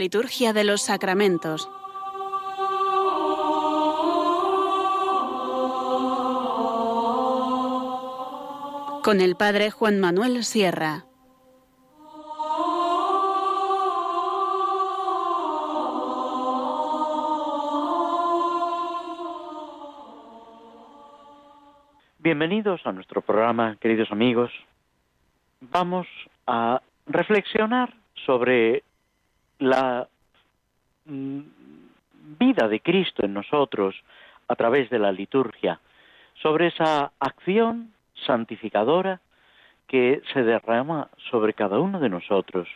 Liturgia de los sacramentos. Con el Padre Juan Manuel Sierra. Bienvenidos a nuestro programa, queridos amigos. Vamos a reflexionar sobre la mm, vida de Cristo en nosotros a través de la liturgia, sobre esa acción santificadora que se derrama sobre cada uno de nosotros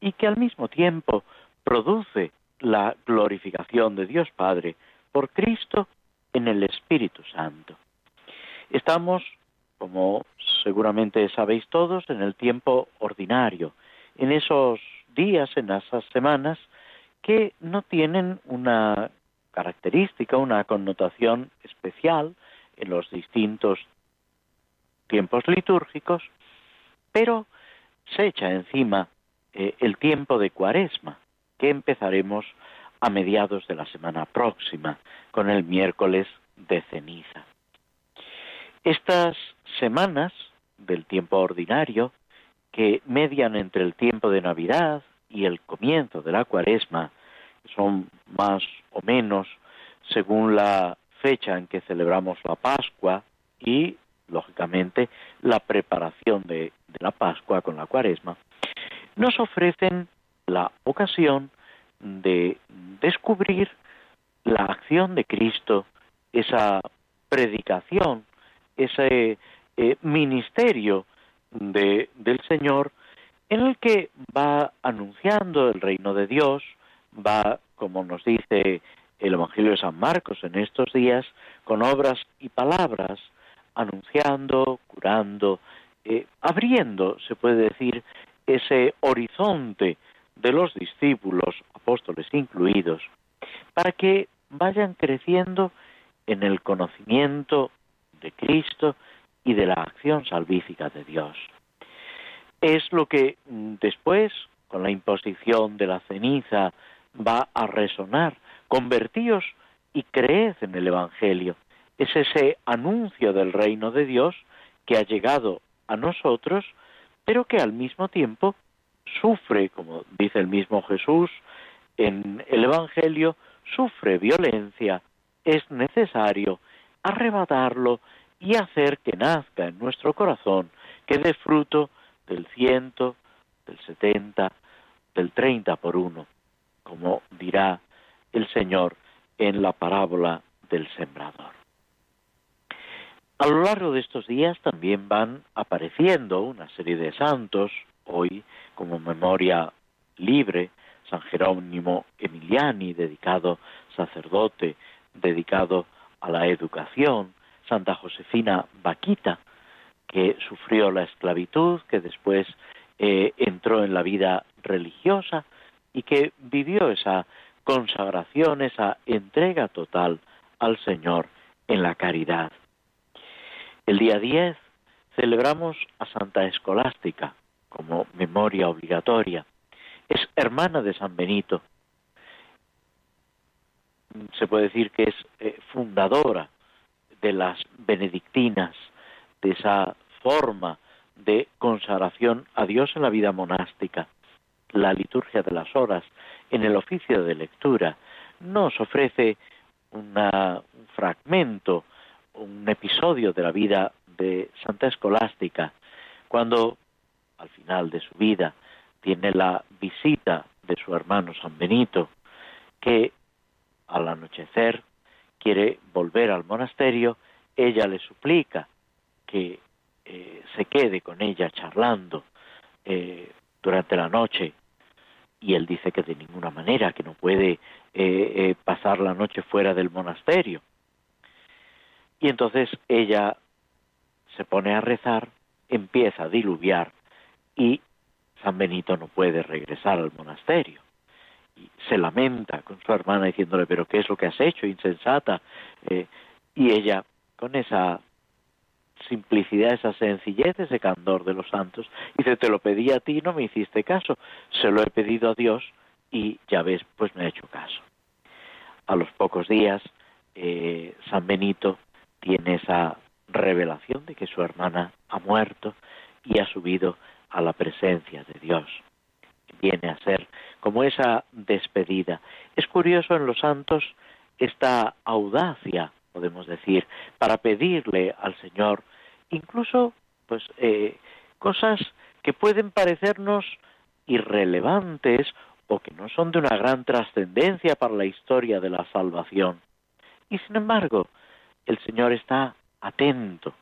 y que al mismo tiempo produce la glorificación de Dios Padre por Cristo en el Espíritu Santo. Estamos, como seguramente sabéis todos, en el tiempo ordinario, en esos días, en esas semanas, que no tienen una característica, una connotación especial en los distintos tiempos litúrgicos, pero se echa encima eh, el tiempo de cuaresma, que empezaremos a mediados de la semana próxima, con el miércoles de ceniza. Estas semanas del tiempo ordinario que median entre el tiempo de Navidad y el comienzo de la cuaresma, son más o menos según la fecha en que celebramos la Pascua y, lógicamente, la preparación de, la Pascua con la cuaresma, nos ofrecen la ocasión de descubrir la acción de Cristo, esa predicación, ese eh, ministerio de, del Señor en el que va anunciando el reino de Dios, va, como nos dice el Evangelio de San Marcos en estos días, con obras y palabras, anunciando, curando, eh, abriendo, se puede decir, ese horizonte de los discípulos, apóstoles incluidos, para que vayan creciendo en el conocimiento de Cristo y de la acción salvífica de Dios. Es lo que mm, después, con la imposición de la ceniza, va a resonar. Convertíos y creed en el Evangelio. Es ese anuncio del reino de Dios que ha llegado a nosotros, pero que al mismo tiempo sufre, como dice el mismo Jesús en el Evangelio, sufre violencia, es necesario arrebatarlo y hacer que nazca en nuestro corazón, que dé fruto del ciento, del setenta, del treinta por uno, como dirá el Señor en la parábola del sembrador. A lo largo de estos días también van apareciendo una serie de santos, hoy como memoria libre, San Jerónimo Emiliani, dedicado sacerdote, dedicado a la educación, Santa Josefina Vaquita, que sufrió la esclavitud, que después eh, entró en la vida religiosa y que vivió esa consagración, esa entrega total al Señor en la caridad. El día 10 celebramos a Santa Escolástica como memoria obligatoria. Es hermana de San Benito. Se puede decir que es eh, fundadora de las benedictinas, de esa forma de consagración a Dios en la vida monástica. La liturgia de las horas en el oficio de lectura nos ofrece un fragmento, un episodio de la vida de Santa Escolástica, cuando al final de su vida tiene la visita de su hermano San Benito, que al anochecer quiere volver al monasterio, ella le suplica que eh, se quede con ella charlando eh, durante la noche y él dice que de ninguna manera, que no puede eh, pasar la noche fuera del monasterio. Y entonces ella se pone a rezar, empieza a diluviar y San Benito no puede regresar al monasterio se lamenta con su hermana diciéndole, pero ¿qué es lo que has hecho, insensata? Eh, y ella, con esa simplicidad, esa sencillez, ese candor de los santos, dice, te lo pedí a ti, no me hiciste caso, se lo he pedido a Dios y ya ves, pues me ha hecho caso. A los pocos días, eh, San Benito tiene esa revelación de que su hermana ha muerto y ha subido a la presencia de Dios. Viene a ser como esa despedida. Es curioso en los santos esta audacia, podemos decir, para pedirle al Señor incluso pues eh, cosas que pueden parecernos irrelevantes o que no son de una gran trascendencia para la historia de la salvación. Y sin embargo, el Señor está atento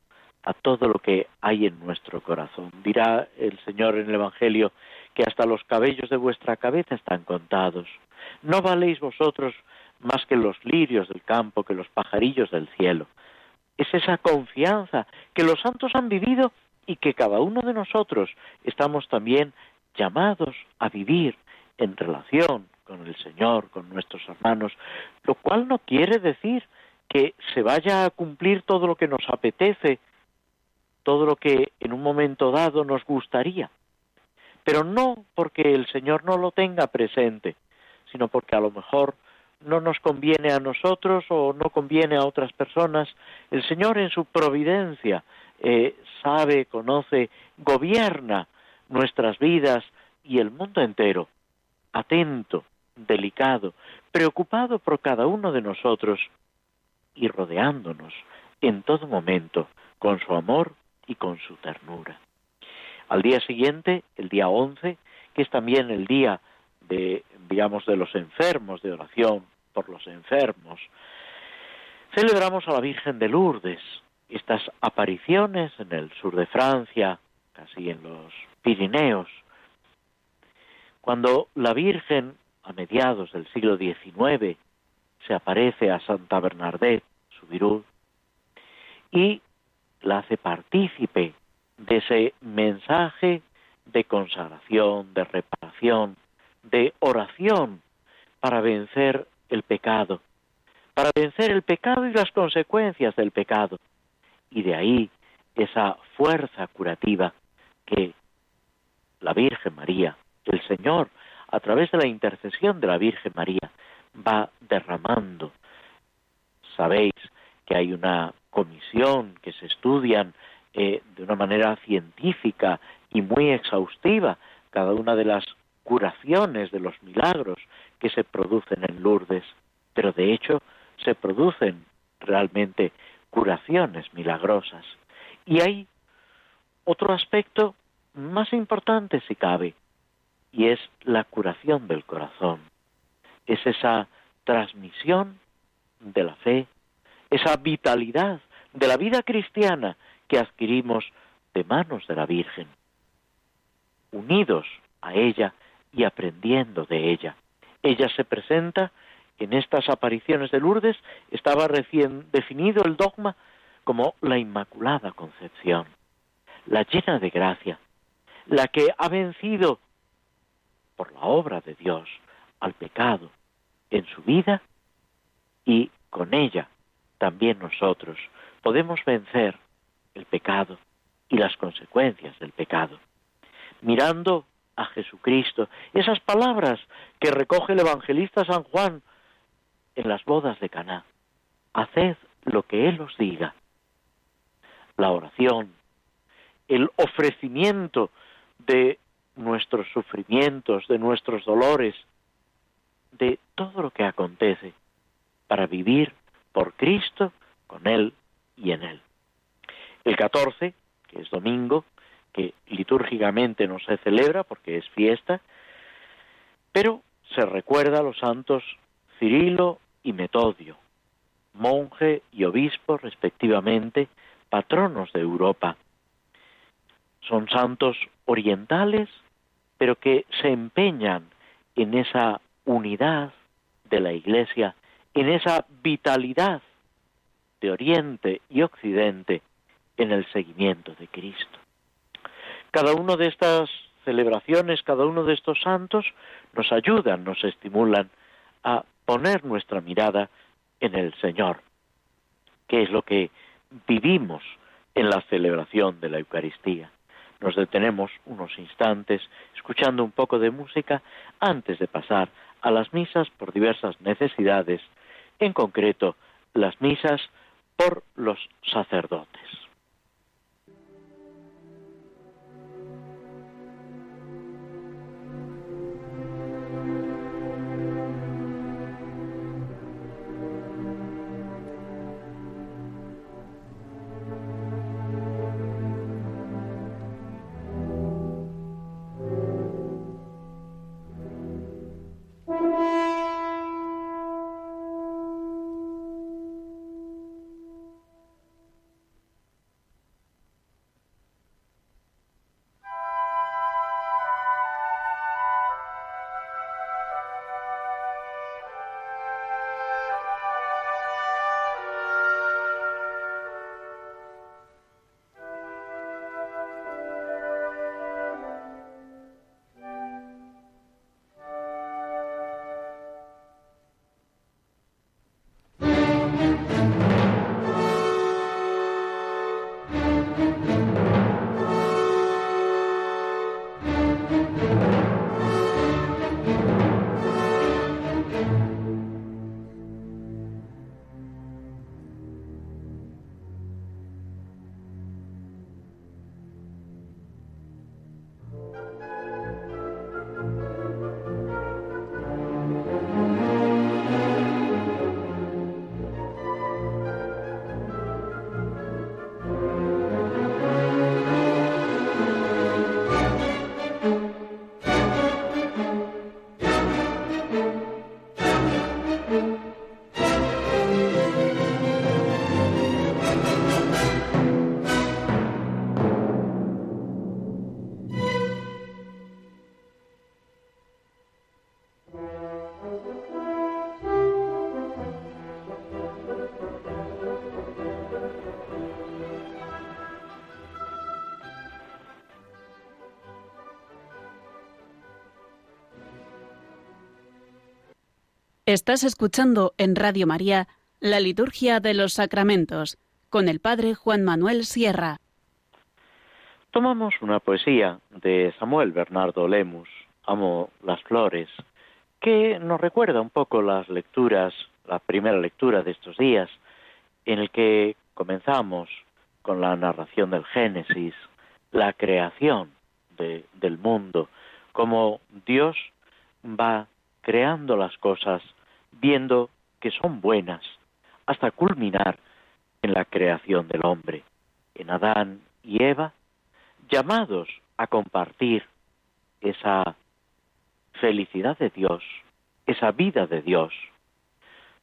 a todo lo que hay en nuestro corazón. Dirá el Señor en el Evangelio que hasta los cabellos de vuestra cabeza están contados. No valéis vosotros más que los lirios del campo, que los pajarillos del cielo. Es esa confianza que los santos han vivido y que cada uno de nosotros estamos también llamados a vivir en relación con el Señor, con nuestros hermanos, lo cual no quiere decir que se vaya a cumplir todo lo que nos apetece, todo lo que en un momento dado nos gustaría, pero no porque el Señor no lo tenga presente, sino porque a lo mejor no nos conviene a nosotros o no conviene a otras personas. El Señor en su providencia eh, sabe, conoce, gobierna nuestras vidas y el mundo entero, atento, delicado, preocupado por cada uno de nosotros y rodeándonos en todo momento con su amor y con su ternura. Al día siguiente, el día 11, que es también el día de, digamos, de los enfermos, de oración por los enfermos, celebramos a la Virgen de Lourdes. Estas apariciones en el sur de Francia, casi en los Pirineos, cuando la Virgen, a mediados del siglo XIX, se aparece a Santa Bernadette, su virud, y la hace partícipe de ese mensaje de consagración, de reparación, de oración para vencer el pecado, para vencer el pecado y las consecuencias del pecado. Y de ahí esa fuerza curativa que la Virgen María, el Señor, a través de la intercesión de la Virgen María, va derramando. Sabéis que hay una comisión que se estudian eh, de una manera científica y muy exhaustiva cada una de las curaciones de los milagros que se producen en Lourdes, pero de hecho se producen realmente curaciones milagrosas. Y hay otro aspecto más importante si cabe, y es la curación del corazón. Es esa transmisión de la fe esa vitalidad de la vida cristiana que adquirimos de manos de la Virgen, unidos a ella y aprendiendo de ella. Ella se presenta en estas apariciones de Lourdes, estaba recién definido el dogma como la Inmaculada Concepción, la llena de gracia, la que ha vencido por la obra de Dios al pecado en su vida y con ella también nosotros podemos vencer el pecado y las consecuencias del pecado. Mirando a Jesucristo, esas palabras que recoge el evangelista San Juan en las bodas de Caná. Haced lo que él os diga. La oración, el ofrecimiento de nuestros sufrimientos, de nuestros dolores, de todo lo que acontece para vivir por Cristo, con Él y en Él. El 14, que es domingo, que litúrgicamente no se celebra porque es fiesta, pero se recuerda a los santos Cirilo y Metodio, monje y obispo respectivamente, patronos de Europa. Son santos orientales, pero que se empeñan en esa unidad de la Iglesia en esa vitalidad de Oriente y Occidente en el seguimiento de Cristo. Cada una de estas celebraciones, cada uno de estos santos nos ayudan, nos estimulan a poner nuestra mirada en el Señor, que es lo que vivimos en la celebración de la Eucaristía. nos detenemos unos instantes escuchando un poco de música antes de pasar a las misas por diversas necesidades, en concreto las misas por los sacerdotes. Estás escuchando en Radio María la Liturgia de los Sacramentos con el Padre Juan Manuel Sierra. Tomamos una poesía de Samuel Bernardo Lemus, Amo las Flores, que nos recuerda un poco las lecturas, la primera lectura de estos días, en el que comenzamos con la narración del Génesis, la creación del mundo, cómo Dios va creando las cosas viendo que son buenas, hasta culminar en la creación del hombre, en Adán y Eva, llamados a compartir esa felicidad de Dios, esa vida de Dios.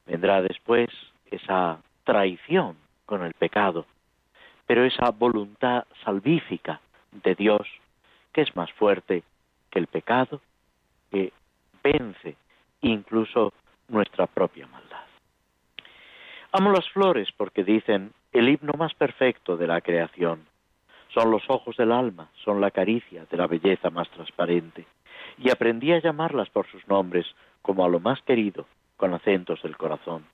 Vendrá después esa traición con el pecado, pero esa voluntad salvífica de Dios que es más fuerte que el pecado, que vence incluso nuestra propia maldad. Amo las flores porque dicen el himno más perfecto de la creación. Son los ojos del alma, son la caricia de la belleza más transparente. Y aprendí a llamarlas por sus nombres como a lo más querido, con acentos del corazón,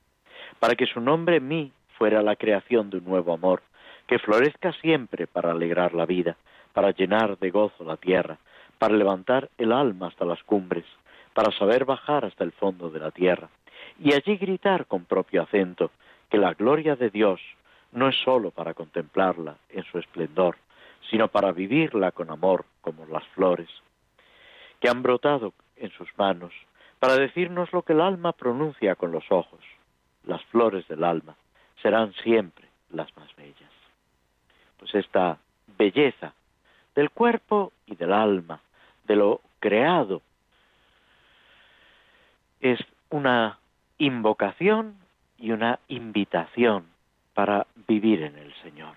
para que su nombre en mí fuera la creación de un nuevo amor, que florezca siempre para alegrar la vida, para llenar de gozo la tierra, para levantar el alma hasta las cumbres, para saber bajar hasta el fondo de la tierra y allí gritar con propio acento que la gloria de Dios no es sólo para contemplarla en su esplendor, sino para vivirla con amor como las flores, que han brotado en sus manos, para decirnos lo que el alma pronuncia con los ojos. Las flores del alma serán siempre las más bellas. Pues esta belleza del cuerpo y del alma, de lo creado es una invocación y una invitación para vivir en el Señor.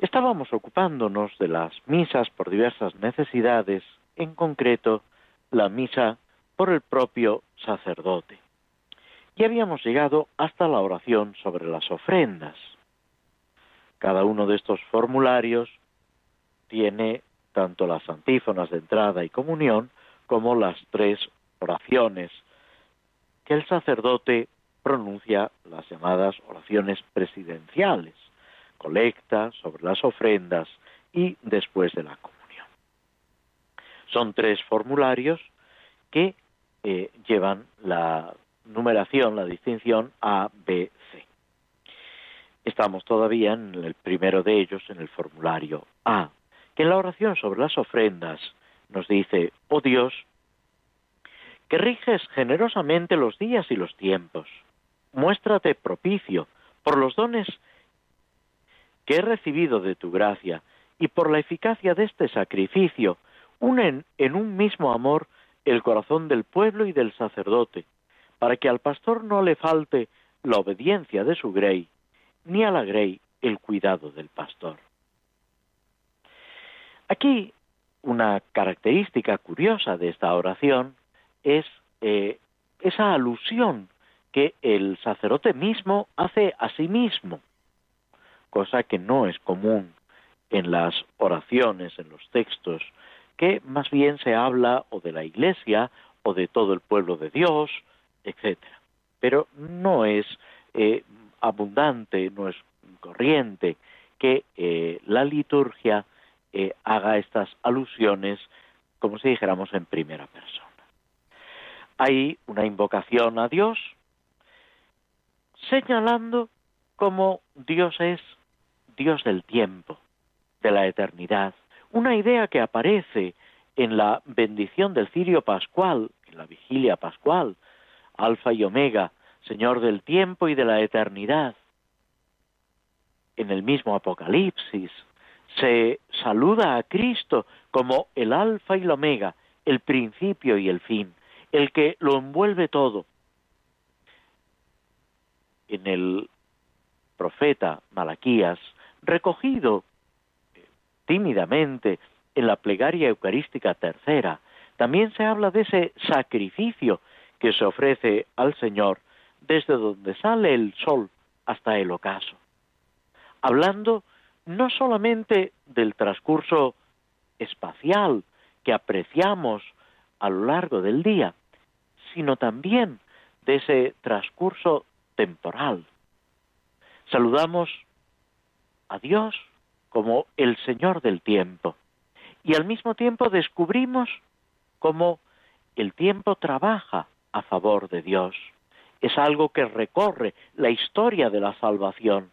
Estábamos ocupándonos de las misas por diversas necesidades, en concreto la misa por el propio sacerdote. Y habíamos llegado hasta la oración sobre las ofrendas. Cada uno de estos formularios tiene tanto las antífonas de entrada y comunión como las tres oraciones que el sacerdote pronuncia las llamadas oraciones presidenciales, colecta sobre las ofrendas y después de la comunión. Son tres formularios que eh, llevan la numeración, la distinción A, B, C. Estamos todavía en el primero de ellos, en el formulario A, que en la oración sobre las ofrendas nos dice, oh Dios, que riges generosamente los días y los tiempos, muéstrate propicio por los dones que he recibido de tu gracia y por la eficacia de este sacrificio, unen en un mismo amor el corazón del pueblo y del sacerdote, para que al pastor no le falte la obediencia de su grey, ni a la grey el cuidado del pastor. Aquí una característica curiosa de esta oración es eh, esa alusión que el sacerdote mismo hace a sí mismo, cosa que no es común en las oraciones, en los textos, que más bien se habla o de la Iglesia o de todo el pueblo de Dios, etc. Pero no es eh, abundante, no es corriente que eh, la liturgia haga estas alusiones, como si dijéramos en primera persona. Hay una invocación a Dios señalando cómo Dios es Dios del tiempo, de la eternidad, una idea que aparece en la bendición del cirio pascual, en la vigilia pascual, Alfa y Omega, Señor del tiempo y de la eternidad. En el mismo Apocalipsis se saluda a Cristo como el Alfa y el Omega, el principio y el fin, el que lo envuelve todo. En el profeta Malaquías, recogido tímidamente en la plegaria eucarística tercera, también se habla de ese sacrificio que se ofrece al Señor desde donde sale el sol hasta el ocaso, hablando no solamente del transcurso espacial que apreciamos a lo largo del día, sino también de ese transcurso temporal. Saludamos a Dios como el Señor del tiempo y al mismo tiempo descubrimos cómo el tiempo trabaja a favor de Dios. Es algo que recorre la historia de la salvación,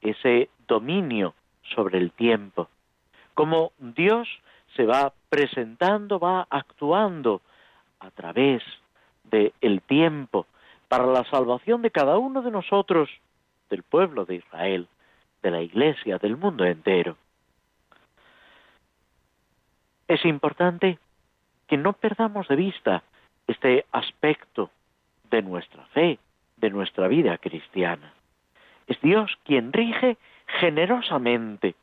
ese dominio sobre el tiempo, cómo Dios se va presentando, va actuando a través del tiempo para la salvación de cada uno de nosotros, del pueblo de Israel, de la Iglesia, del mundo entero. Es importante que no perdamos de vista este aspecto de nuestra fe, de nuestra vida cristiana. Es Dios quien rige generosamente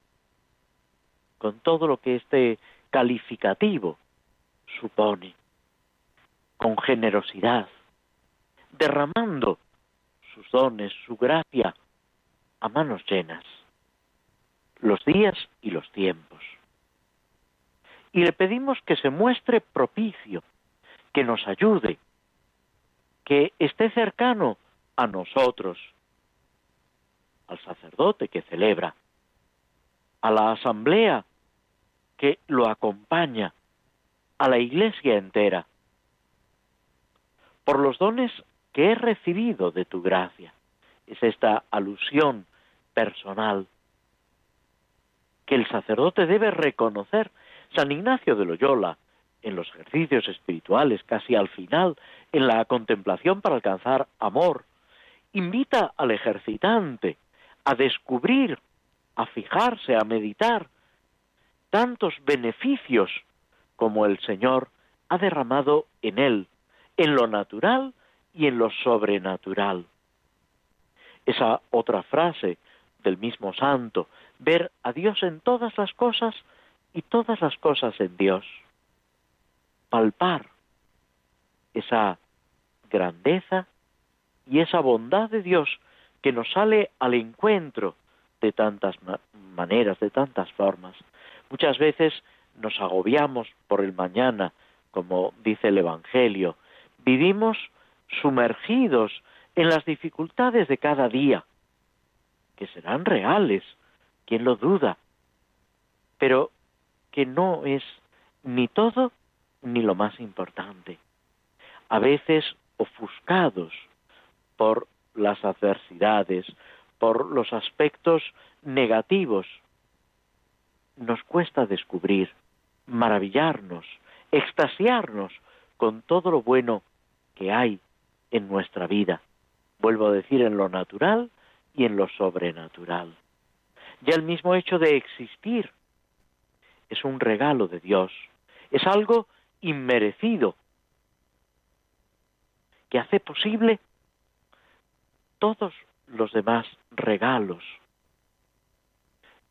con todo lo que este calificativo supone, con generosidad, derramando sus dones, su gracia, a manos llenas, los días y los tiempos. Y le pedimos que se muestre propicio, que nos ayude, que esté cercano a nosotros, al sacerdote que celebra, a la asamblea que lo acompaña, a la iglesia entera, por los dones que he recibido de tu gracia. Es esta alusión personal que el sacerdote debe reconocer. San Ignacio de Loyola, en los ejercicios espirituales, casi al final, en la contemplación para alcanzar amor, invita al ejercitante a descubrir, a fijarse, a meditar tantos beneficios como el Señor ha derramado en él, en lo natural y en lo sobrenatural. Esa otra frase del mismo santo, ver a Dios en todas las cosas y todas las cosas en Dios. Palpar esa grandeza y esa bondad de Dios que nos sale al encuentro de tantas maneras, de tantas formas. Muchas veces nos agobiamos por el mañana, como dice el Evangelio. Vivimos sumergidos en las dificultades de cada día, que serán reales, ¿quién lo duda? pero que no es ni todo ni lo más importante. A veces ofuscados por las adversidades, por los aspectos negativos, nos cuesta descubrir, maravillarnos, extasiarnos con todo lo bueno que hay en nuestra vida. Vuelvo a decir en lo natural y en lo sobrenatural. Ya el mismo hecho de existir es un regalo de Dios, es algo inmerecido que hace posible todos los demás regalos.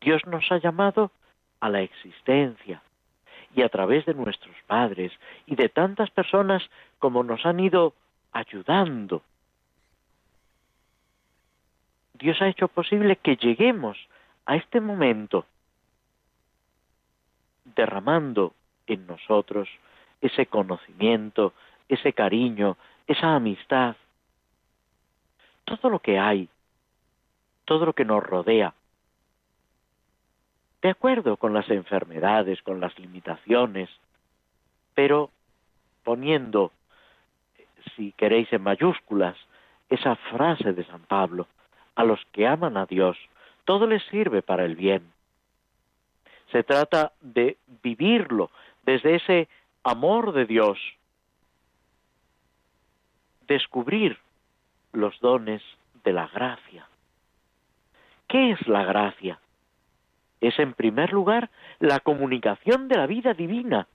Dios nos ha llamado a la existencia y a través de nuestros padres y de tantas personas como nos han ido ayudando. Dios ha hecho posible que lleguemos a este momento derramando en nosotros ese conocimiento, ese cariño, esa amistad, todo lo que hay, todo lo que nos rodea, de acuerdo con las enfermedades, con las limitaciones, pero poniendo, si queréis en mayúsculas, esa frase de San Pablo, a los que aman a Dios, todo les sirve para el bien. Se trata de vivirlo desde ese amor de Dios, descubrir los dones de la gracia. ¿Qué es la gracia? Es en primer lugar la comunicación de la vida divina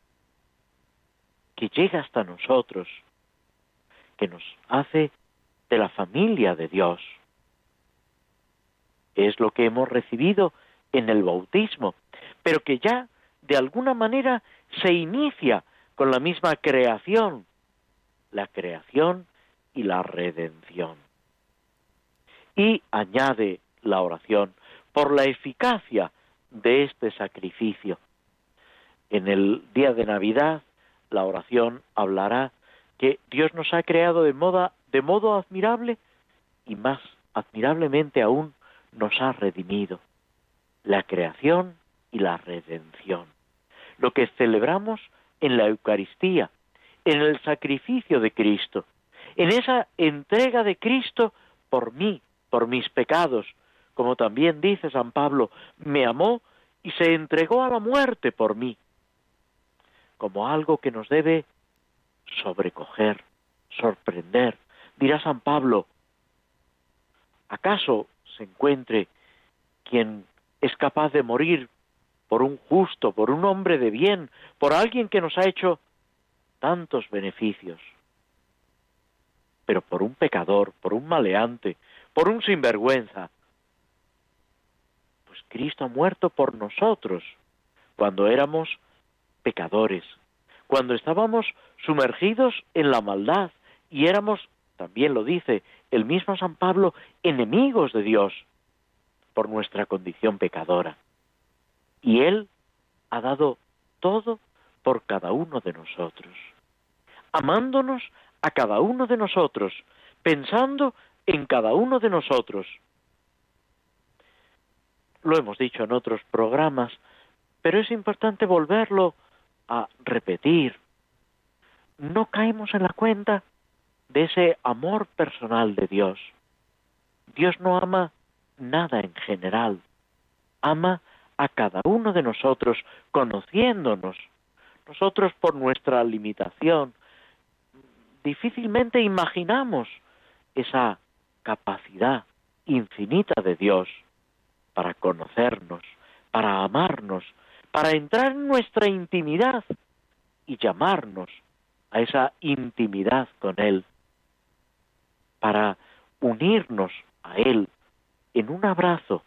que llega hasta nosotros, que nos hace de la familia de Dios. Es lo que hemos recibido en el bautismo, pero que ya de alguna manera se inicia con la misma creación, la creación y la redención. Y añade la oración por la eficacia de este sacrificio. En el día de Navidad, la oración hablará que Dios nos ha creado de, moda, de modo admirable y más admirablemente aún nos ha redimido. La creación y la redención. Lo que celebramos en la Eucaristía, en el sacrificio de Cristo, en esa entrega de Cristo por mí, por mis pecados, como también dice San Pablo, me amó y se entregó a la muerte por mí, como algo que nos debe sobrecoger, sorprender. Dirá San Pablo, ¿acaso se encuentre quien es capaz de morir por un justo, por un hombre de bien, por alguien que nos ha hecho tantos beneficios? pero por un pecador, por un maleante, por un sinvergüenza. Cristo ha muerto por nosotros cuando éramos pecadores, cuando estábamos sumergidos en la maldad y éramos, también lo dice el mismo San Pablo, enemigos de Dios por nuestra condición pecadora. Y Él ha dado todo por cada uno de nosotros, amándonos a cada uno de nosotros, pensando en cada uno de nosotros. Lo hemos dicho en otros programas, pero es importante volverlo a repetir. No caemos en la cuenta de ese amor personal de Dios. Dios no ama nada en general, ama a cada uno de nosotros, conociéndonos. Nosotros por nuestra limitación, difícilmente imaginamos esa capacidad infinita de Dios para conocernos, para amarnos, para entrar en nuestra intimidad y llamarnos a esa intimidad con Él, para unirnos a Él en un abrazo,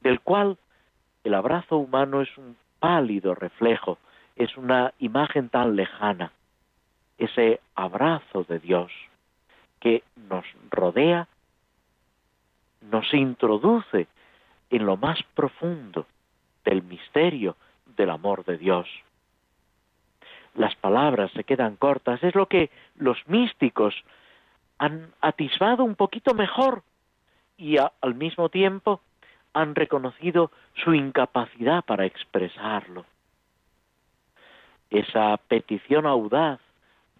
del cual el abrazo humano es un pálido reflejo, es una imagen tan lejana ese abrazo de Dios que nos rodea, nos introduce en lo más profundo del misterio del amor de Dios. Las palabras se quedan cortas, es lo que los místicos han atisbado un poquito mejor y al mismo tiempo han reconocido su incapacidad para expresarlo. Esa petición audaz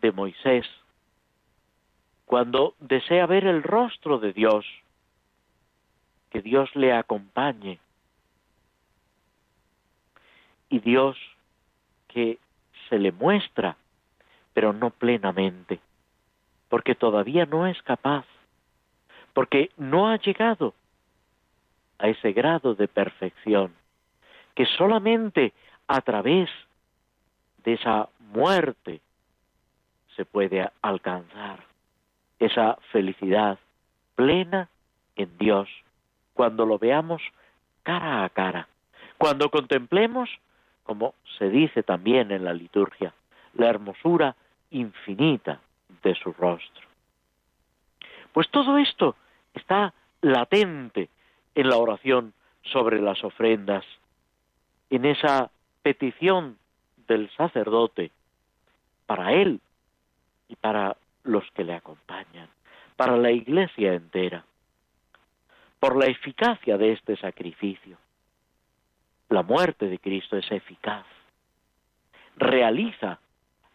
de Moisés, cuando desea ver el rostro de Dios, que Dios le acompañe, y Dios que se le muestra, pero no plenamente, porque todavía no es capaz, porque no ha llegado a ese grado de perfección, que solamente a través de esa muerte se puede alcanzar, esa felicidad plena en Dios, cuando lo veamos cara a cara, cuando contemplemos como se dice también en la liturgia, la hermosura infinita de su rostro. Pues todo esto está latente en la oración sobre las ofrendas, en esa petición del sacerdote para él y para los que le acompañan, para la iglesia entera, por la eficacia de este sacrificio la muerte de Cristo es eficaz. Realiza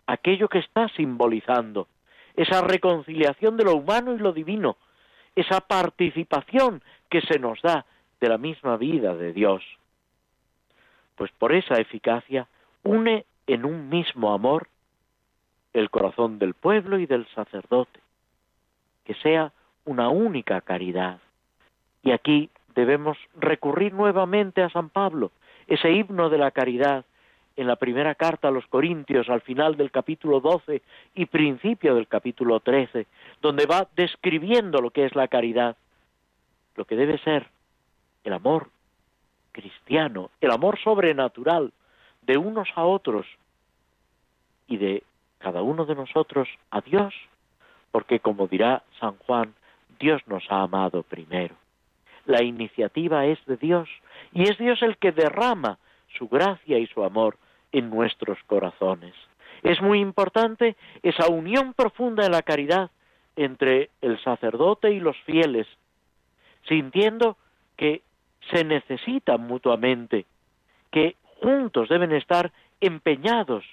aquello que está simbolizando, esa reconciliación de lo humano y lo divino, esa participación que se nos da de la misma vida de Dios. Pues por esa eficacia une en un mismo amor el corazón del pueblo y del sacerdote, que sea una única caridad. Y aquí debemos recurrir nuevamente a San Pablo, ese himno de la caridad en la primera carta a los Corintios, al final del capítulo 12 y principio del capítulo 13, donde va describiendo lo que es la caridad, lo que debe ser el amor cristiano, el amor sobrenatural de unos a otros y de cada uno de nosotros a Dios, porque como dirá San Juan, Dios nos ha amado primero. La iniciativa es de Dios y es Dios el que derrama su gracia y su amor en nuestros corazones. Es muy importante esa unión profunda en la caridad entre el sacerdote y los fieles, sintiendo que se necesitan mutuamente, que juntos deben estar empeñados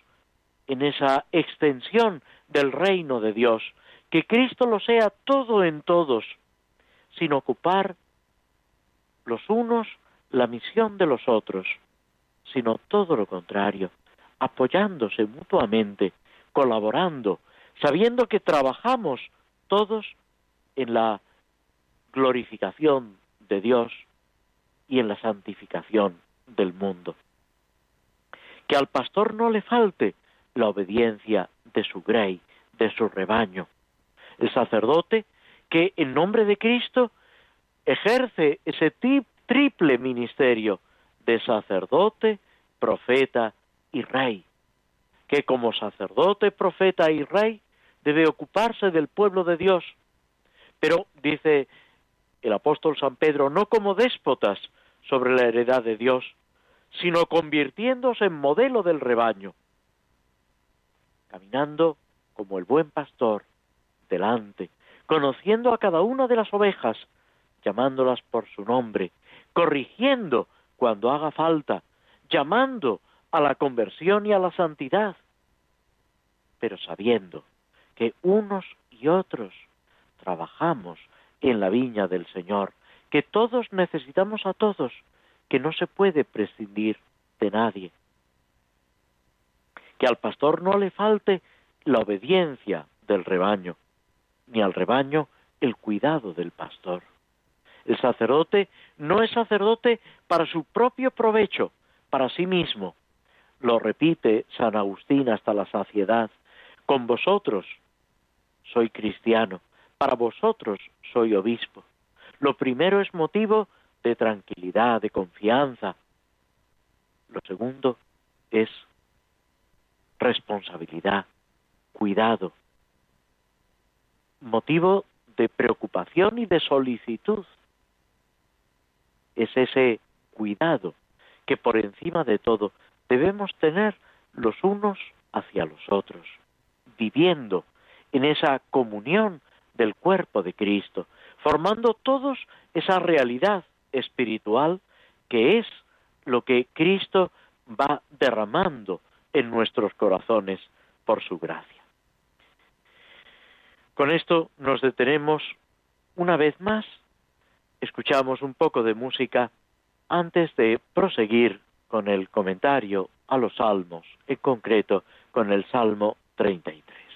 en esa extensión del reino de Dios, que Cristo lo sea todo en todos, sin ocupar los unos la misión de los otros, sino todo lo contrario, apoyándose mutuamente, colaborando, sabiendo que trabajamos todos en la glorificación de Dios y en la santificación del mundo. Que al pastor no le falte la obediencia de su grey, de su rebaño. El sacerdote que en nombre de Cristo ejerce ese triple ministerio de sacerdote, profeta y rey, que como sacerdote, profeta y rey debe ocuparse del pueblo de Dios, pero dice el apóstol San Pedro, no como déspotas sobre la heredad de Dios, sino convirtiéndose en modelo del rebaño, caminando como el buen pastor delante, conociendo a cada una de las ovejas, llamándolas por su nombre, corrigiendo cuando haga falta, llamando a la conversión y a la santidad, pero sabiendo que unos y otros trabajamos en la viña del Señor, que todos necesitamos a todos, que no se puede prescindir de nadie, que al pastor no le falte la obediencia del rebaño, ni al rebaño el cuidado del pastor. El sacerdote no es sacerdote para su propio provecho, para sí mismo. Lo repite San Agustín hasta la saciedad. Con vosotros soy cristiano, para vosotros soy obispo. Lo primero es motivo de tranquilidad, de confianza. Lo segundo es responsabilidad, cuidado, motivo de preocupación y de solicitud es ese cuidado que por encima de todo debemos tener los unos hacia los otros, viviendo en esa comunión del cuerpo de Cristo, formando todos esa realidad espiritual que es lo que Cristo va derramando en nuestros corazones por su gracia. Con esto nos detenemos una vez más, escuchamos un poco de música antes de proseguir con el comentario a los salmos, en concreto con el Salmo 33.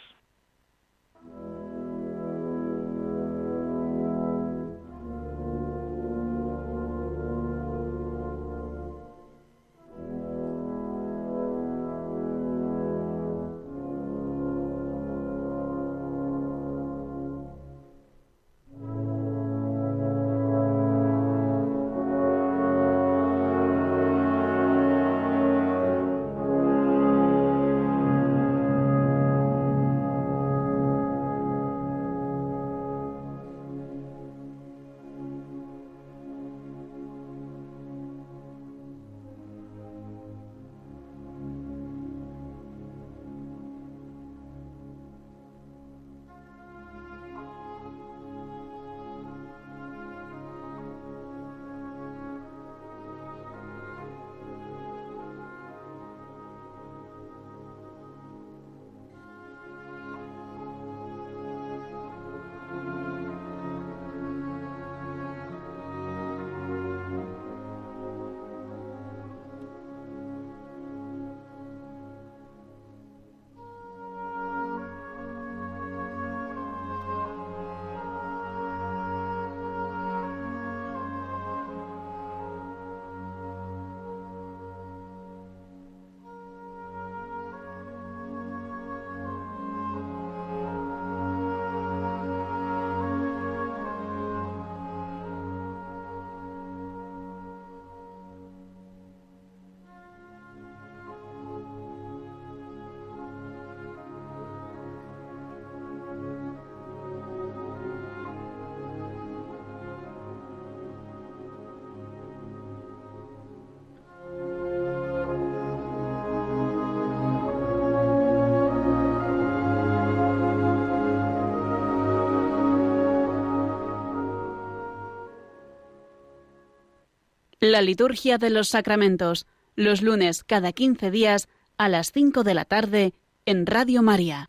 La liturgia de los sacramentos, los lunes cada 15 días a las 5 de la tarde en Radio María.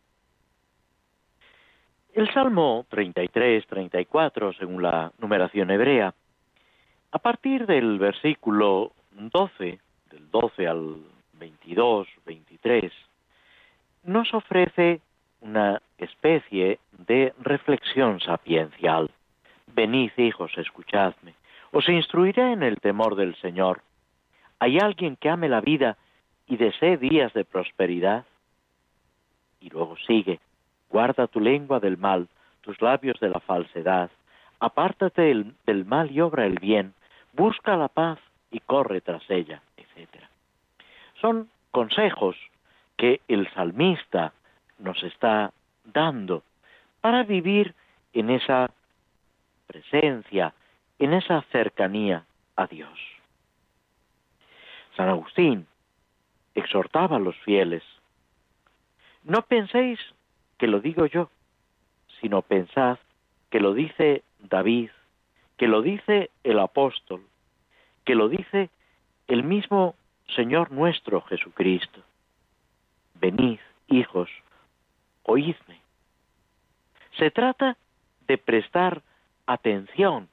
El Salmo 33, 34, según la numeración hebrea, a partir del versículo 12, del 12 al 22, 23, nos ofrece una especie de reflexión sapiencial. Venid, hijos, escuchadme. Os instruiré en el temor del Señor. ¿Hay alguien que ame la vida y desee días de prosperidad? Y luego sigue, guarda tu lengua del mal, tus labios de la falsedad, apártate del mal y obra el bien, busca la paz y corre tras ella, etc. Son consejos que el salmista nos está dando para vivir en esa presencia, en esa cercanía a Dios. San Agustín exhortaba a los fieles, no penséis que lo digo yo, sino pensad que lo dice David, que lo dice el apóstol, que lo dice el mismo Señor nuestro Jesucristo. Venid, hijos, oídme. Se trata de prestar atención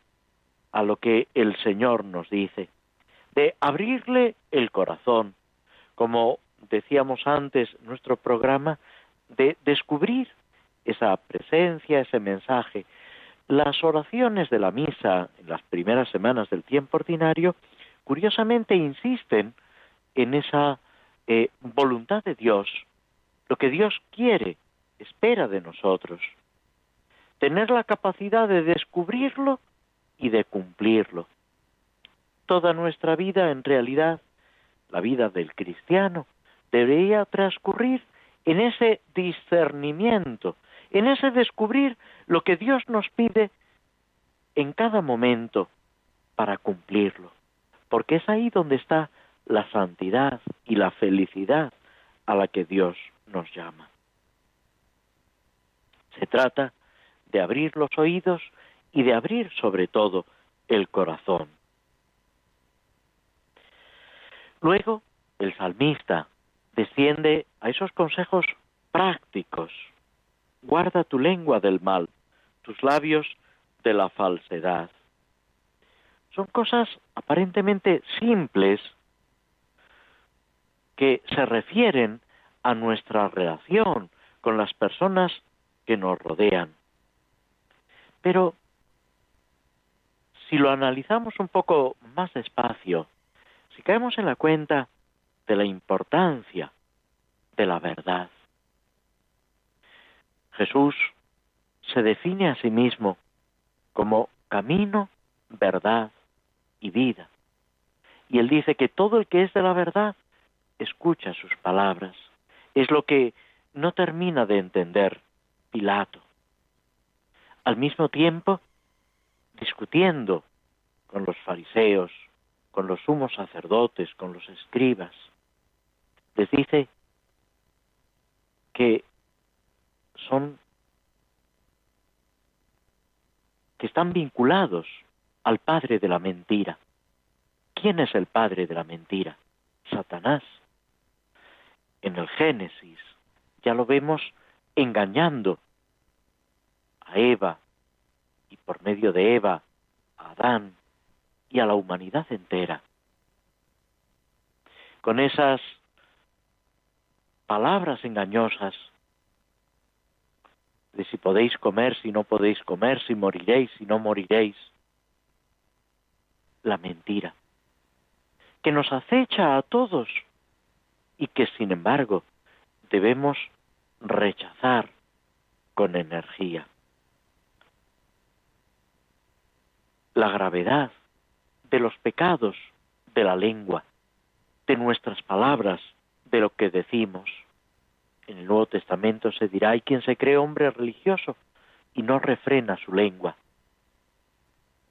a lo que el Señor nos dice, de abrirle el corazón, como decíamos antes nuestro programa, de descubrir esa presencia, ese mensaje. Las oraciones de la misa en las primeras semanas del tiempo ordinario, curiosamente insisten en esa eh, voluntad de Dios, lo que Dios quiere, espera de nosotros. Tener la capacidad de descubrirlo y de cumplirlo. Toda nuestra vida, en realidad, la vida del cristiano, debería transcurrir en ese discernimiento, en ese descubrir lo que Dios nos pide en cada momento para cumplirlo, porque es ahí donde está la santidad y la felicidad a la que Dios nos llama. Se trata de abrir los oídos y de abrir sobre todo el corazón, Luego, el salmista desciende a esos consejos prácticos. Guarda tu lengua del mal, tus labios de la falsedad. Son cosas aparentemente simples que se refieren a nuestra relación con las personas que nos rodean. Pero si lo analizamos un poco más despacio, si caemos en la cuenta de la importancia de la verdad, Jesús se define a sí mismo como camino, verdad y vida. Y él dice que todo el que es de la verdad escucha sus palabras. Es lo que no termina de entender Pilato. Al mismo tiempo, discutiendo con los fariseos, con los sumos sacerdotes, con los escribas, les dice que son que están vinculados al padre de la mentira. ¿Quién es el padre de la mentira? Satanás. En el Génesis ya lo vemos engañando a Eva y por medio de Eva a Adán y a la humanidad entera. Con esas palabras engañosas de si podéis comer, si no podéis comer, si moriréis, si no moriréis. La mentira, que nos acecha a todos y que sin embargo debemos rechazar con energía. La gravedad de los pecados de la lengua, de nuestras palabras, de lo que decimos, en el Nuevo Testamento se dirá, hay quien se cree hombre religioso y no refrena su lengua,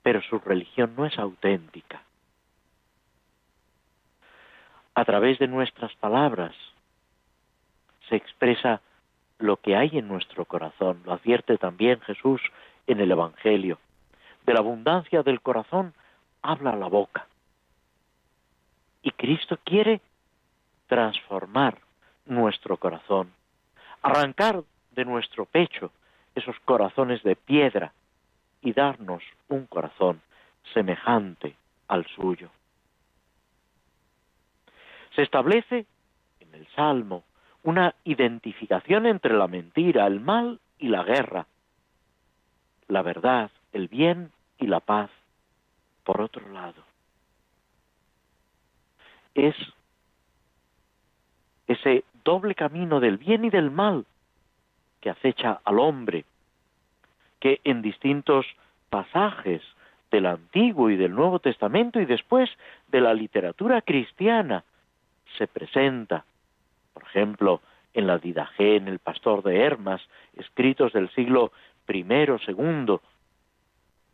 pero su religión no es auténtica. A través de nuestras palabras se expresa lo que hay en nuestro corazón, lo advierte también Jesús en el Evangelio. De la abundancia del corazón habla la boca. Y Cristo quiere transformar nuestro corazón, arrancar de nuestro pecho esos corazones de piedra y darnos un corazón semejante al suyo. Se establece en el Salmo una identificación entre la mentira, el mal y la guerra, la verdad, el bien y la paz, por otro lado. Es ese doble camino del bien y del mal que acecha al hombre, que en distintos pasajes del Antiguo y del Nuevo Testamento y después de la literatura cristiana se presenta, por ejemplo, en la Didajé, en el Pastor de Hermas, escritos del siglo I, II,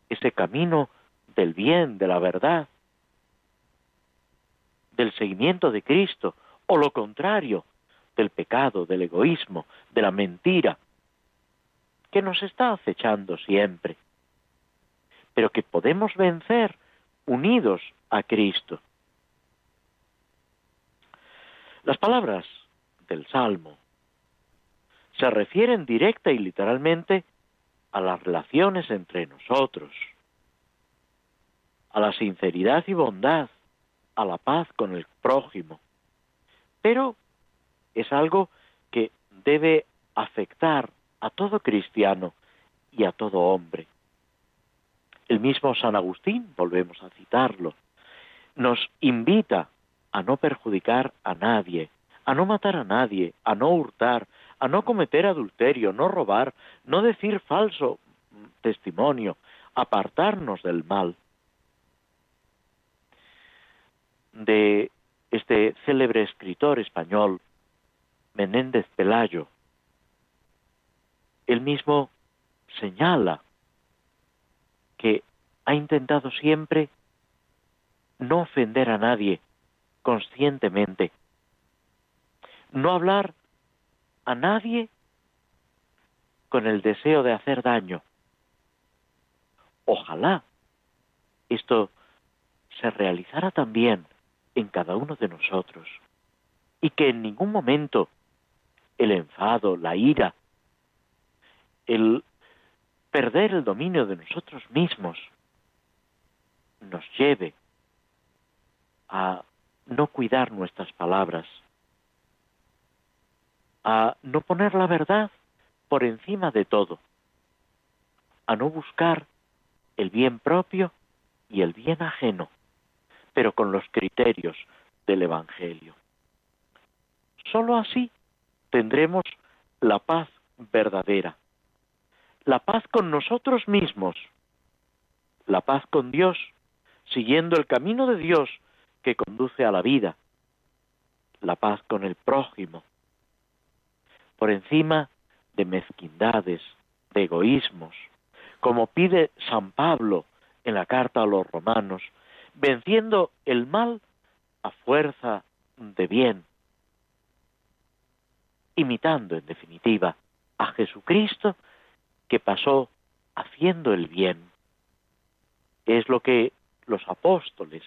ese camino del bien, de la verdad, del seguimiento de Cristo, o lo contrario, del pecado, del egoísmo, de la mentira, que nos está acechando siempre, pero que podemos vencer unidos a Cristo. Las palabras del Salmo se refieren directa y literalmente a las relaciones entre nosotros, a la sinceridad y bondad, a la paz con el prójimo, pero es algo que debe afectar a todo cristiano y a todo hombre. El mismo San Agustín, volvemos a citarlo, nos invita a no perjudicar a nadie, a no matar a nadie, a no hurtar, a no cometer adulterio, no robar, no decir falso testimonio, apartarnos del mal. De este célebre escritor español, Menéndez Pelayo, él mismo señala que ha intentado siempre no ofender a nadie conscientemente, no hablar a nadie con el deseo de hacer daño. Ojalá esto se realizara también en cada uno de nosotros y que en ningún momento el enfado, la ira, el perder el dominio de nosotros mismos nos lleve a no cuidar nuestras palabras, a no poner la verdad por encima de todo, a no buscar el bien propio y el bien ajeno, pero con los criterios del Evangelio. Solo así tendremos la paz verdadera, la paz con nosotros mismos, la paz con Dios, siguiendo el camino de Dios que conduce a la vida, la paz con el prójimo, por encima de mezquindades, de egoísmos, como pide San Pablo en la carta a los romanos, venciendo el mal a fuerza de bien, imitando en definitiva a Jesucristo que pasó haciendo el bien. Es lo que los apóstoles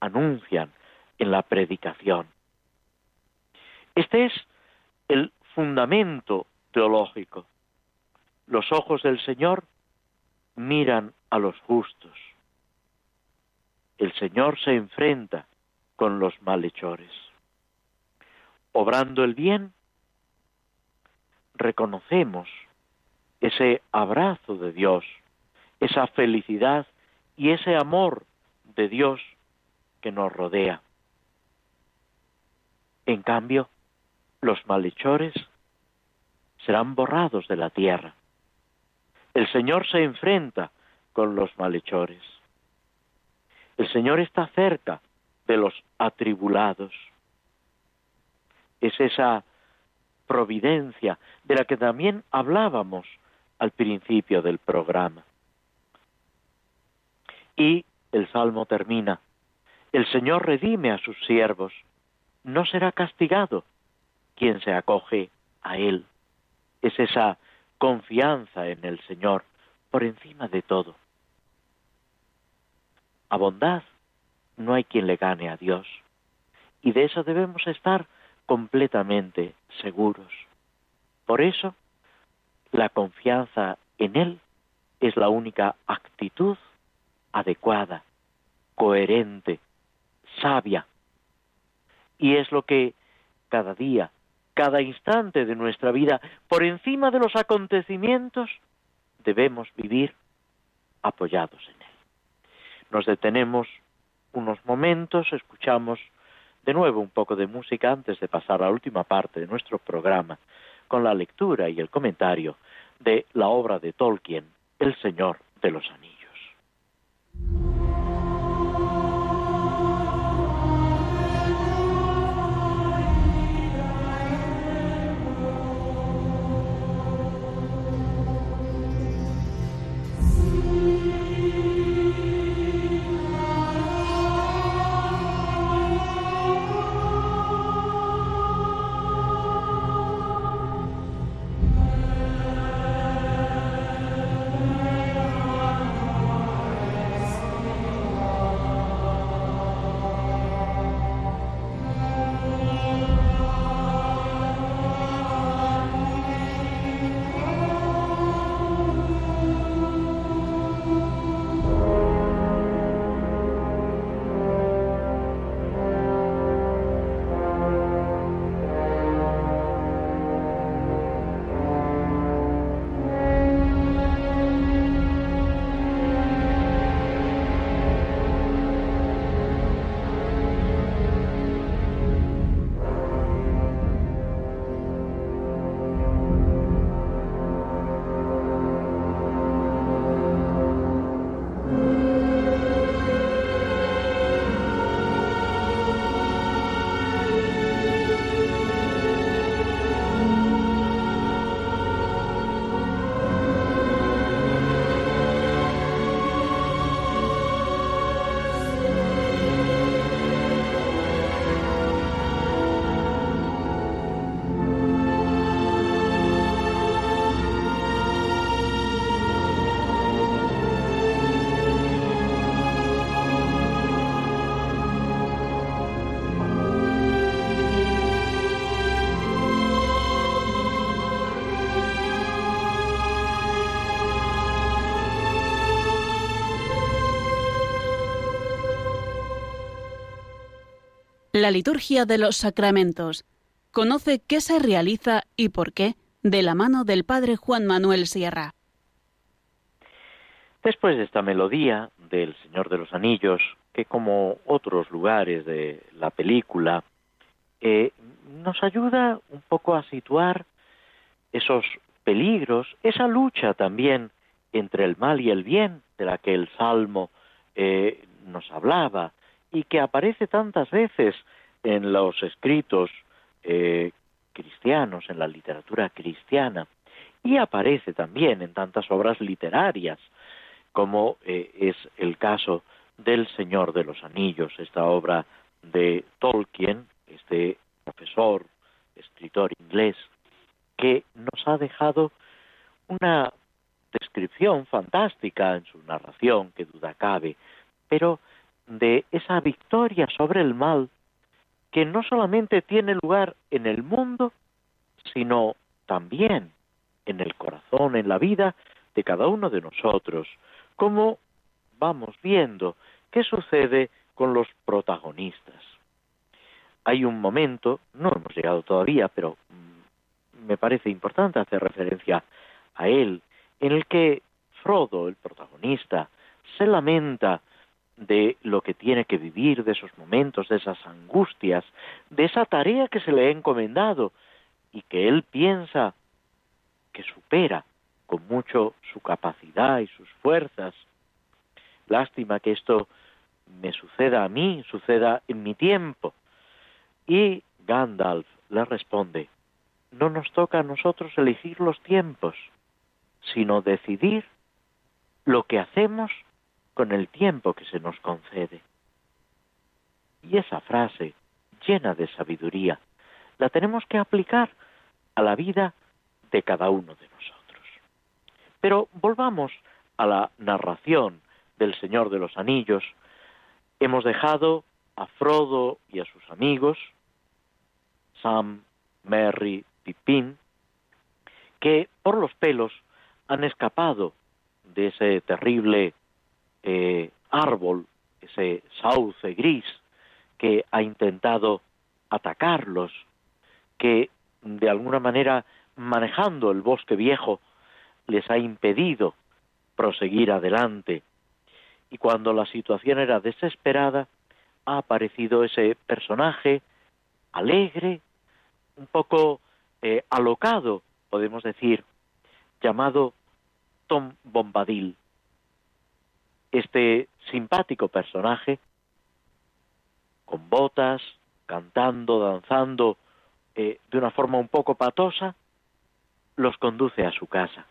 anuncian en la predicación. Este es el fundamento teológico. Los ojos del Señor miran a los justos. El Señor se enfrenta con los malhechores. Obrando el bien, reconocemos ese abrazo de Dios, esa felicidad y ese amor de Dios que nos rodea. En cambio, los malhechores serán borrados de la tierra. El Señor se enfrenta con los malhechores. El Señor está cerca de los atribulados. Es esa providencia de la que también hablábamos al principio del programa. Y el Salmo termina, el Señor redime a sus siervos, no será castigado quien se acoge a Él. Es esa confianza en el Señor por encima de todo. A bondad no hay quien le gane a Dios, y de eso debemos estar completamente seguros. Por eso, la confianza en Él es la única actitud adecuada, coherente, sabia. Y es lo que cada día, cada instante de nuestra vida, por encima de los acontecimientos, debemos vivir apoyados en Él. Nos detenemos unos momentos, escuchamos de nuevo un poco de música antes de pasar a la última parte de nuestro programa con la lectura y el comentario de la obra de Tolkien, El Señor de los Anillos. La liturgia de los sacramentos. Conoce qué se realiza y por qué de la mano del Padre Juan Manuel Sierra. Después de esta melodía del Señor de los Anillos, que como otros lugares de la película, eh, nos ayuda un poco a situar esos peligros, esa lucha también entre el mal y el bien de la que el Salmo eh, nos hablaba y que aparece tantas veces en los escritos eh, cristianos, en la literatura cristiana, y aparece también en tantas obras literarias, como eh, es el caso del Señor de los Anillos, esta obra de Tolkien, este profesor, escritor inglés, que nos ha dejado una descripción fantástica en su narración, que duda cabe, pero de esa victoria sobre el mal que no solamente tiene lugar en el mundo, sino también en el corazón, en la vida de cada uno de nosotros, como vamos viendo qué sucede con los protagonistas. Hay un momento, no hemos llegado todavía, pero mm, me parece importante hacer referencia a él, en el que Frodo, el protagonista, se lamenta de lo que tiene que vivir, de esos momentos, de esas angustias, de esa tarea que se le ha encomendado y que él piensa que supera con mucho su capacidad y sus fuerzas. Lástima que esto me suceda a mí, suceda en mi tiempo. Y Gandalf le responde, no nos toca a nosotros elegir los tiempos, sino decidir lo que hacemos con el tiempo que se nos concede. Y esa frase, llena de sabiduría, la tenemos que aplicar a la vida de cada uno de nosotros. Pero volvamos a la narración del Señor de los Anillos. Hemos dejado a Frodo y a sus amigos, Sam, Merry, Pippin, que por los pelos han escapado de ese terrible eh, árbol, ese sauce gris que ha intentado atacarlos, que de alguna manera manejando el bosque viejo les ha impedido proseguir adelante. Y cuando la situación era desesperada, ha aparecido ese personaje alegre, un poco eh, alocado, podemos decir, llamado Tom Bombadil. Este simpático personaje, con botas, cantando, danzando, eh, de una forma un poco patosa, los conduce a su casa.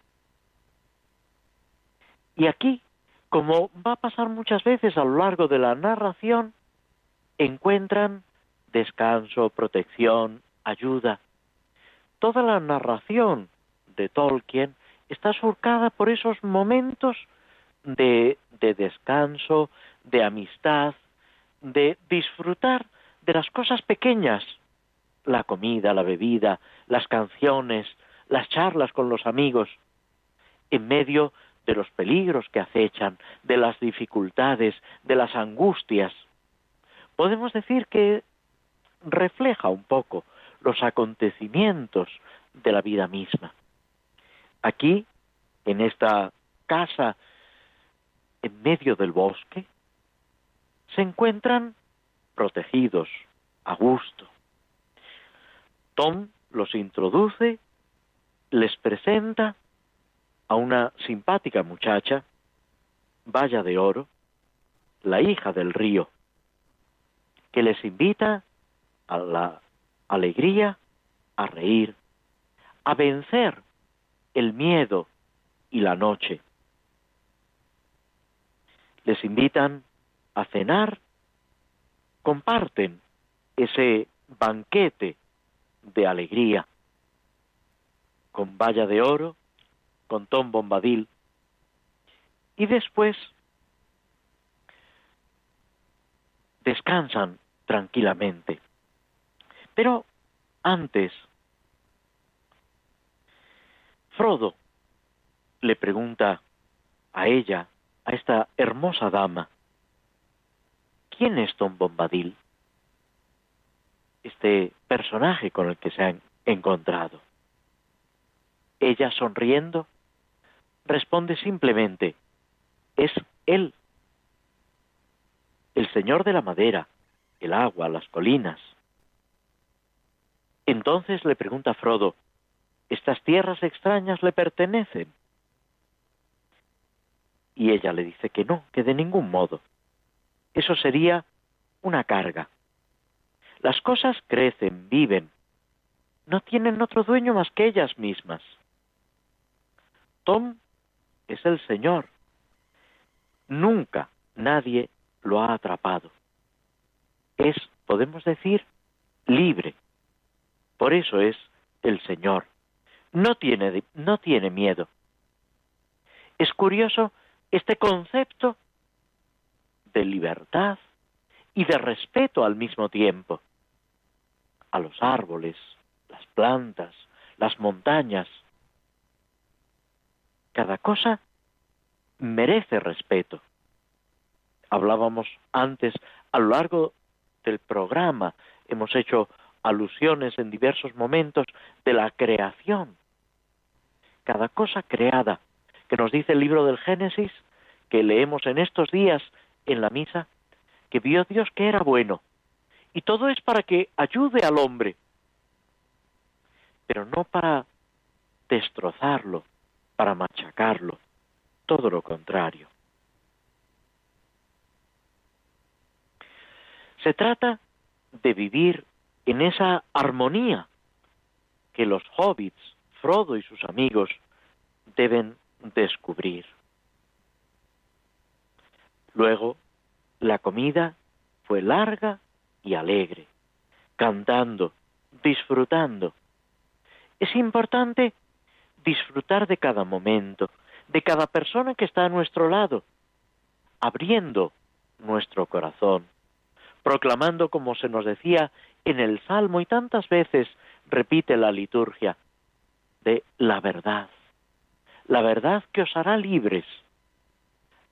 Y aquí, como va a pasar muchas veces a lo largo de la narración, encuentran descanso, protección, ayuda. Toda la narración de Tolkien está surcada por esos momentos de, de descanso, de amistad, de disfrutar de las cosas pequeñas la comida, la bebida, las canciones, las charlas con los amigos, en medio de los peligros que acechan, de las dificultades, de las angustias. Podemos decir que refleja un poco los acontecimientos de la vida misma. Aquí, en esta casa en medio del bosque, se encuentran protegidos, a gusto, Tom los introduce, les presenta a una simpática muchacha, Valla de Oro, la hija del río, que les invita a la alegría, a reír, a vencer el miedo y la noche. Les invitan a cenar, comparten ese banquete de alegría, con valla de oro, con Tom Bombadil, y después descansan tranquilamente. Pero antes, Frodo le pregunta a ella, a esta hermosa dama, ¿quién es Tom Bombadil? este personaje con el que se han encontrado. Ella sonriendo responde simplemente, es Él, el Señor de la madera, el agua, las colinas. Entonces le pregunta Frodo, ¿estas tierras extrañas le pertenecen? Y ella le dice que no, que de ningún modo. Eso sería una carga. Las cosas crecen, viven. No tienen otro dueño más que ellas mismas. Tom es el Señor. Nunca nadie lo ha atrapado. Es, podemos decir, libre. Por eso es el Señor. No tiene, no tiene miedo. Es curioso este concepto de libertad y de respeto al mismo tiempo a los árboles, las plantas, las montañas. Cada cosa merece respeto. Hablábamos antes, a lo largo del programa, hemos hecho alusiones en diversos momentos de la creación. Cada cosa creada, que nos dice el libro del Génesis, que leemos en estos días en la misa, que vio Dios que era bueno. Y todo es para que ayude al hombre, pero no para destrozarlo, para machacarlo, todo lo contrario. Se trata de vivir en esa armonía que los hobbits, Frodo y sus amigos, deben descubrir. Luego, la comida fue larga y alegre, cantando, disfrutando. Es importante disfrutar de cada momento, de cada persona que está a nuestro lado, abriendo nuestro corazón, proclamando, como se nos decía en el Salmo y tantas veces repite la liturgia, de la verdad, la verdad que os hará libres,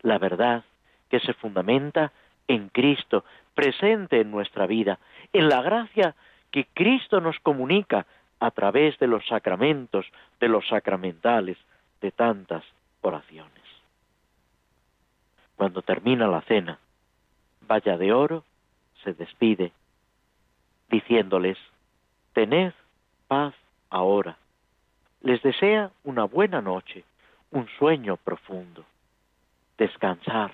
la verdad que se fundamenta en Cristo, presente en nuestra vida, en la gracia que Cristo nos comunica a través de los sacramentos, de los sacramentales, de tantas oraciones. Cuando termina la cena, Valla de Oro se despide, diciéndoles, tened paz ahora. Les desea una buena noche, un sueño profundo, descansar,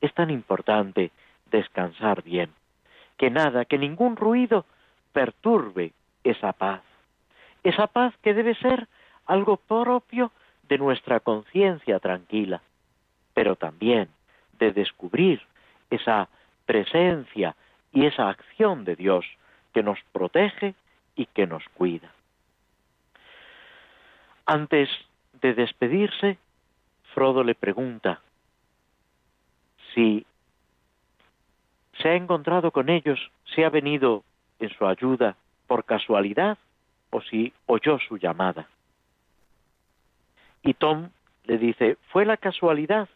es tan importante descansar bien, que nada, que ningún ruido perturbe esa paz. Esa paz que debe ser algo propio de nuestra conciencia tranquila, pero también de descubrir esa presencia y esa acción de Dios que nos protege y que nos cuida. Antes de despedirse, Frodo le pregunta, si se ha encontrado con ellos, si ha venido en su ayuda por casualidad o si oyó su llamada. Y Tom le dice, fue la casualidad,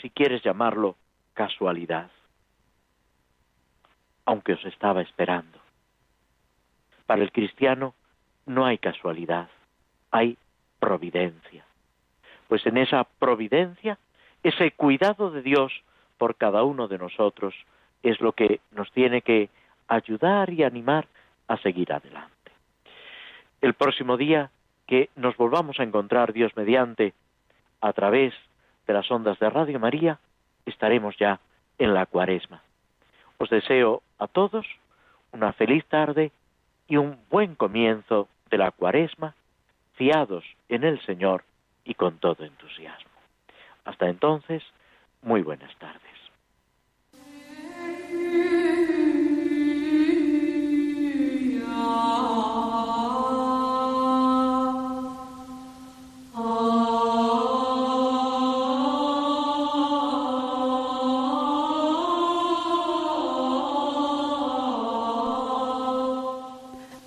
si quieres llamarlo casualidad, aunque os estaba esperando. Para el cristiano no hay casualidad, hay providencia. Pues en esa providencia, ese cuidado de Dios por cada uno de nosotros es lo que nos tiene que ayudar y animar a seguir adelante. El próximo día que nos volvamos a encontrar Dios mediante a través de las ondas de Radio María, estaremos ya en la cuaresma. Os deseo a todos una feliz tarde y un buen comienzo de la cuaresma, fiados en el Señor y con todo entusiasmo. Hasta entonces, muy buenas tardes.